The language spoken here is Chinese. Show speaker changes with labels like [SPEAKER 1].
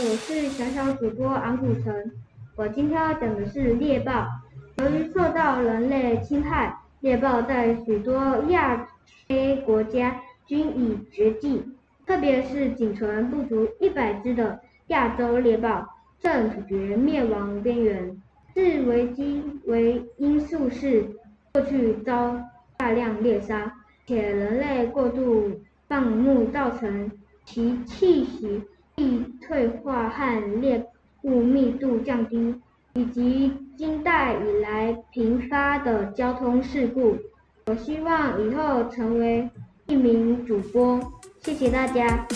[SPEAKER 1] 我是小小主播昂古城。我今天要讲的是猎豹。由于受到人类侵害，猎豹在许多亚非国家均已绝迹，特别是仅存不足一百只的亚洲猎豹正处于灭亡边缘。是危机为因素是过去遭大量猎杀，且人类过度放牧造成其气息易退化和猎物密度降低，以及近代以来频发的交通事故。我希望以后成为一名主播，谢谢大家。